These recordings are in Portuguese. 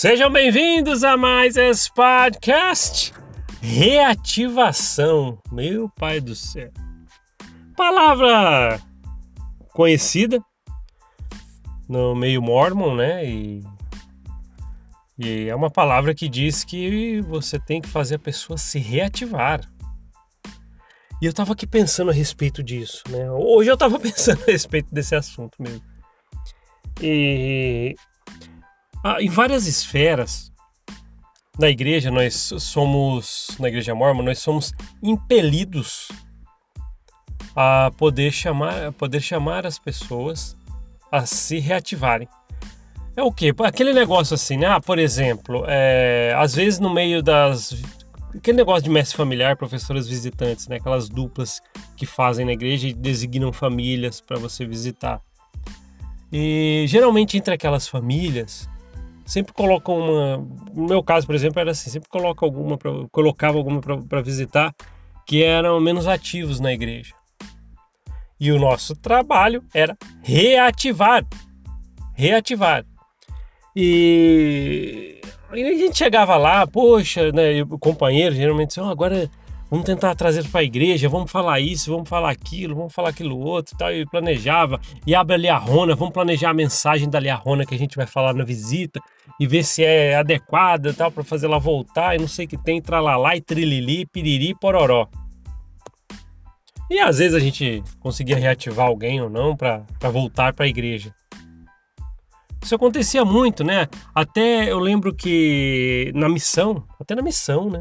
Sejam bem-vindos a mais esse podcast Reativação. Meu pai do céu. Palavra conhecida no meio mormon, né? E, e é uma palavra que diz que você tem que fazer a pessoa se reativar. E eu tava aqui pensando a respeito disso, né? Hoje eu tava pensando a respeito desse assunto mesmo. E ah, em várias esferas da igreja, nós somos, na igreja mormon, nós somos impelidos a poder chamar, a poder chamar as pessoas a se reativarem. É o quê? Aquele negócio assim, né? Ah, por exemplo, é, às vezes no meio das. Aquele negócio de mestre familiar, professoras visitantes, né? Aquelas duplas que fazem na igreja e designam famílias para você visitar. E geralmente entre aquelas famílias sempre colocam uma. No meu caso, por exemplo, era assim: sempre coloca alguma pra, colocava alguma para visitar que eram menos ativos na igreja. E o nosso trabalho era reativar. Reativar. E, e a gente chegava lá, poxa, né, o companheiro geralmente disse, oh, agora vamos tentar trazer para a igreja, vamos falar isso, vamos falar aquilo, vamos falar aquilo outro e tal. E planejava, e abre a liarrona, vamos planejar a mensagem da liarrona que a gente vai falar na visita e ver se é adequada tal para fazer ela voltar e não sei o que tem, tralalá e trilili, piriri, pororó. E às vezes a gente conseguia reativar alguém ou não para voltar para a igreja. Isso acontecia muito, né? Até eu lembro que na missão, até na missão, né?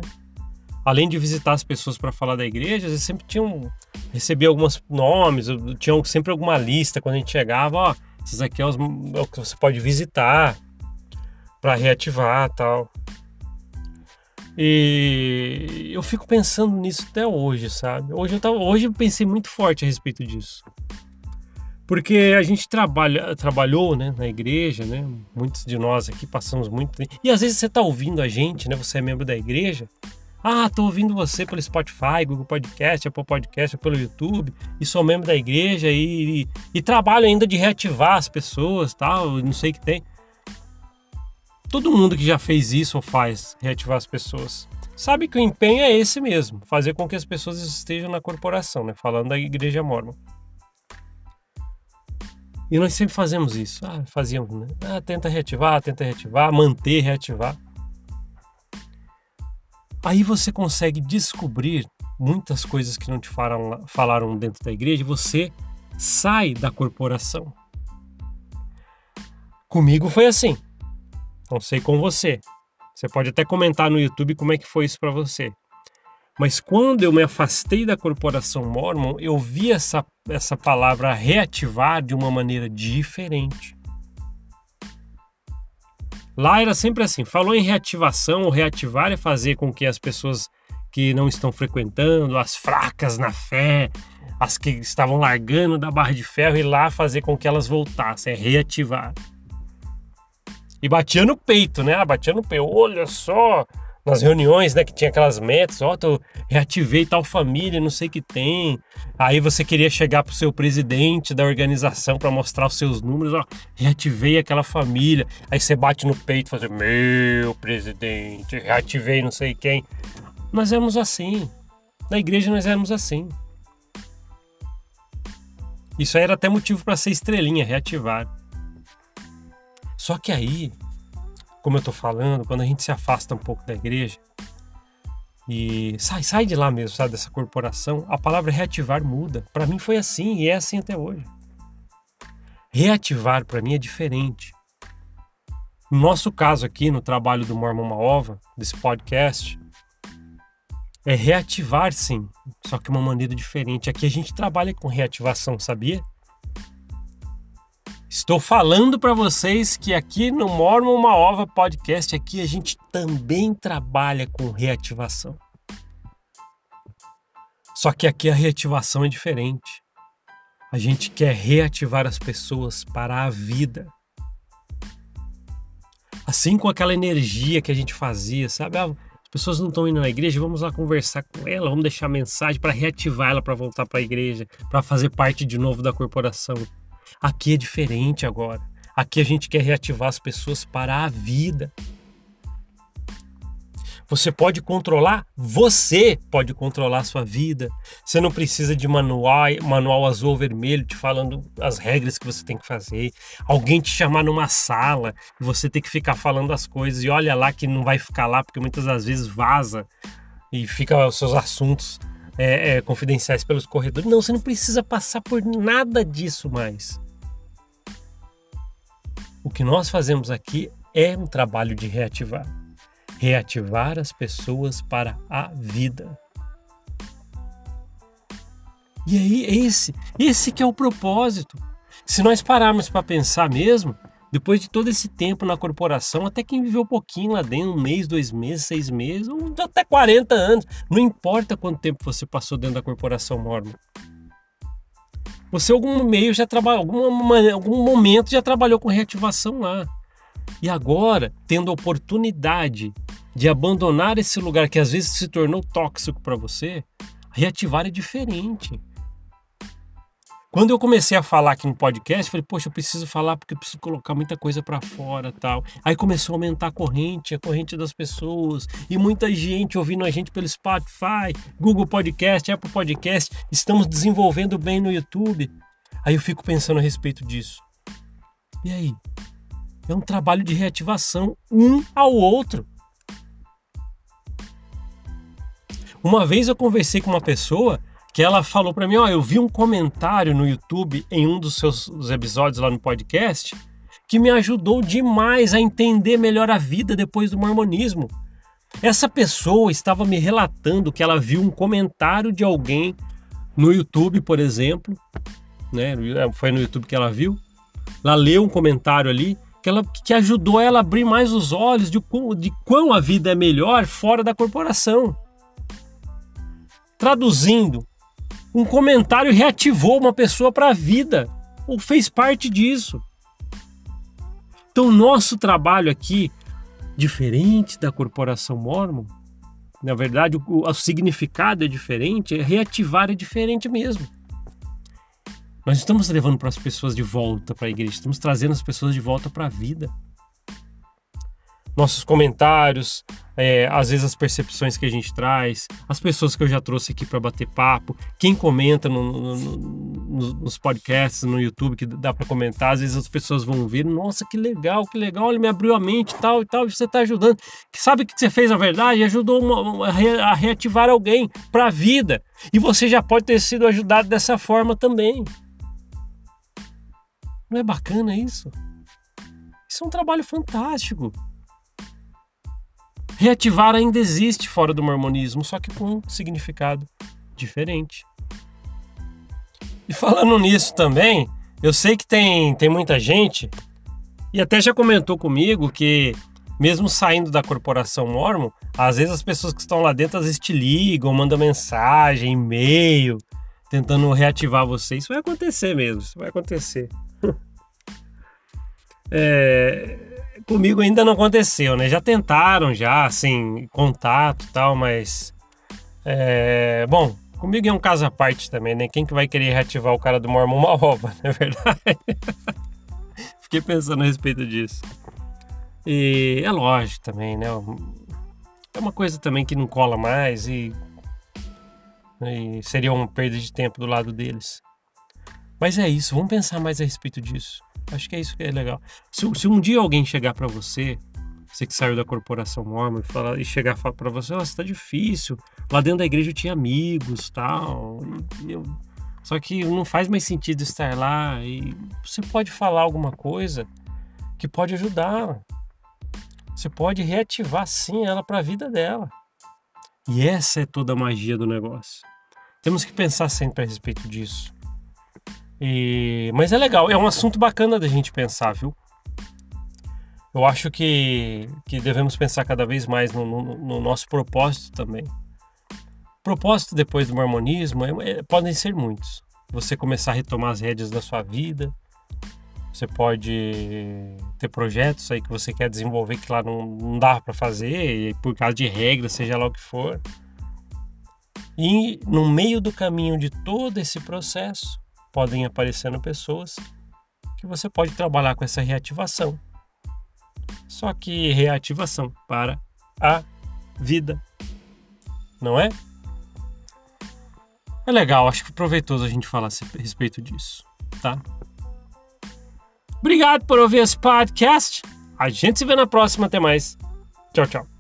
Além de visitar as pessoas para falar da igreja, eles sempre tinham recebia alguns nomes, tinham sempre alguma lista quando a gente chegava, ó, esses aqui é, os, é o que você pode visitar para reativar tal. E eu fico pensando nisso até hoje, sabe? Hoje eu, tava, hoje eu pensei muito forte a respeito disso. Porque a gente trabalha, trabalhou né, na igreja, né? Muitos de nós aqui passamos muito. E às vezes você está ouvindo a gente, né? Você é membro da igreja. Ah, tô ouvindo você pelo Spotify, Google Podcast, Apple Podcast, pelo YouTube, e sou membro da igreja e, e, e trabalho ainda de reativar as pessoas, tal, não sei o que tem. Todo mundo que já fez isso ou faz reativar as pessoas sabe que o empenho é esse mesmo, fazer com que as pessoas estejam na corporação, né? Falando da igreja mormon. E nós sempre fazemos isso. Ah, fazíamos, né? Ah, tenta reativar, tenta reativar, manter, reativar. Aí você consegue descobrir muitas coisas que não te falaram, falaram dentro da igreja e você sai da corporação. Comigo foi assim. Não sei com você. Você pode até comentar no YouTube como é que foi isso para você. Mas quando eu me afastei da corporação Mormon, eu vi essa, essa palavra reativar de uma maneira diferente. Lá era sempre assim: falou em reativação, ou reativar é fazer com que as pessoas que não estão frequentando, as fracas na fé, as que estavam largando da barra de ferro, ir lá fazer com que elas voltassem, é reativar. E batia no peito, né? Ah, batia no peito. Olha só, nas reuniões, né, que tinha aquelas metas, ó, oh, reativei tal família, não sei o que tem. Aí você queria chegar pro seu presidente da organização para mostrar os seus números, ó, reativei aquela família. Aí você bate no peito, fazer, meu presidente, reativei não sei quem. Nós éramos assim. Na igreja nós éramos assim. Isso aí era até motivo para ser estrelinha, reativar. Só que aí, como eu tô falando, quando a gente se afasta um pouco da igreja e sai, sai de lá mesmo, sabe, dessa corporação, a palavra reativar muda. Para mim foi assim e é assim até hoje. Reativar para mim é diferente. No nosso caso aqui, no trabalho do Mormon Maova, desse podcast, é reativar sim, só que uma maneira diferente. Aqui a gente trabalha com reativação, sabia? Estou falando para vocês que aqui no Mormon Uma Ova Podcast aqui a gente também trabalha com reativação. Só que aqui a reativação é diferente. A gente quer reativar as pessoas para a vida. Assim com aquela energia que a gente fazia, sabe? Ah, as pessoas não estão indo na igreja, vamos lá conversar com ela, vamos deixar mensagem para reativar ela para voltar para a igreja, para fazer parte de novo da corporação. Aqui é diferente agora. Aqui a gente quer reativar as pessoas para a vida. Você pode controlar, você pode controlar a sua vida. Você não precisa de manual, manual azul ou vermelho te falando as regras que você tem que fazer. Alguém te chamar numa sala e você tem que ficar falando as coisas e olha lá que não vai ficar lá porque muitas das vezes vaza e fica os seus assuntos é, é, confidenciais pelos corredores. Não, você não precisa passar por nada disso mais. O que nós fazemos aqui é um trabalho de reativar reativar as pessoas para a vida. E aí, esse, esse que é o propósito. Se nós pararmos para pensar mesmo, depois de todo esse tempo na corporação, até quem viveu um pouquinho lá dentro, um mês, dois meses, seis meses, ou até 40 anos, não importa quanto tempo você passou dentro da corporação Mormon. Você algum meio já trabalhou, algum, algum momento já trabalhou com reativação lá. E agora, tendo a oportunidade de abandonar esse lugar que às vezes se tornou tóxico para você, reativar é diferente. Quando eu comecei a falar aqui no podcast, falei, poxa, eu preciso falar porque eu preciso colocar muita coisa para fora, tal. Aí começou a aumentar a corrente, a corrente das pessoas, e muita gente ouvindo a gente pelo Spotify, Google Podcast, Apple Podcast, estamos desenvolvendo bem no YouTube. Aí eu fico pensando a respeito disso. E aí? É um trabalho de reativação um ao outro. Uma vez eu conversei com uma pessoa que ela falou para mim, ó, eu vi um comentário no YouTube em um dos seus episódios lá no podcast que me ajudou demais a entender melhor a vida depois do mormonismo. Essa pessoa estava me relatando que ela viu um comentário de alguém no YouTube, por exemplo, né? Foi no YouTube que ela viu. Ela leu um comentário ali que, ela, que ajudou ela a abrir mais os olhos de, de quão a vida é melhor fora da corporação. Traduzindo, um comentário reativou uma pessoa para a vida, ou fez parte disso. Então, nosso trabalho aqui, diferente da corporação Mormon, na verdade, o, o significado é diferente, é reativar é diferente mesmo. Nós estamos levando para as pessoas de volta para a igreja, estamos trazendo as pessoas de volta para a vida. Nossos comentários, é, às vezes as percepções que a gente traz, as pessoas que eu já trouxe aqui para bater papo, quem comenta no, no, no, nos podcasts, no YouTube, que dá para comentar, às vezes as pessoas vão vir, nossa, que legal, que legal, ele me abriu a mente tal e tal, e você está ajudando. Sabe que você fez a verdade? Ajudou uma, a reativar alguém para a vida. E você já pode ter sido ajudado dessa forma também. Não é bacana isso? Isso é um trabalho fantástico. Reativar ainda existe fora do mormonismo, só que com um significado diferente. E falando nisso também, eu sei que tem, tem muita gente, e até já comentou comigo que, mesmo saindo da corporação Mormon, às vezes as pessoas que estão lá dentro às vezes te ligam, mandam mensagem, e-mail, tentando reativar você. Isso vai acontecer mesmo, isso vai acontecer. É, comigo ainda não aconteceu, né? Já tentaram, já, assim, contato e tal, mas. É, bom, comigo é um caso à parte também, né? Quem que vai querer reativar o cara do Mormon Malova, não é verdade? Fiquei pensando a respeito disso. E é lógico também, né? É uma coisa também que não cola mais e, e seria uma perda de tempo do lado deles. Mas é isso, vamos pensar mais a respeito disso. Acho que é isso que é legal. Se, se um dia alguém chegar para você, você que saiu da corporação mormon, e, falar, e chegar para você, oh, tá difícil. Lá dentro da igreja eu tinha amigos tal. E eu, só que não faz mais sentido estar lá. E você pode falar alguma coisa que pode ajudar. Você pode reativar sim ela para a vida dela. E essa é toda a magia do negócio. Temos que pensar sempre a respeito disso. E, mas é legal, é um assunto bacana da gente pensar, viu? Eu acho que, que devemos pensar cada vez mais no, no, no nosso propósito também. Propósito depois do mormonismo é, é, podem ser muitos. Você começar a retomar as rédeas da sua vida, você pode ter projetos aí que você quer desenvolver que lá não, não dá para fazer, por causa de regras, seja lá o que for. E no meio do caminho de todo esse processo, podem aparecendo pessoas que você pode trabalhar com essa reativação. Só que reativação para a vida. Não é? É legal, acho que é proveitoso a gente falar a respeito disso, tá? Obrigado por ouvir esse podcast. A gente se vê na próxima. Até mais. Tchau, tchau.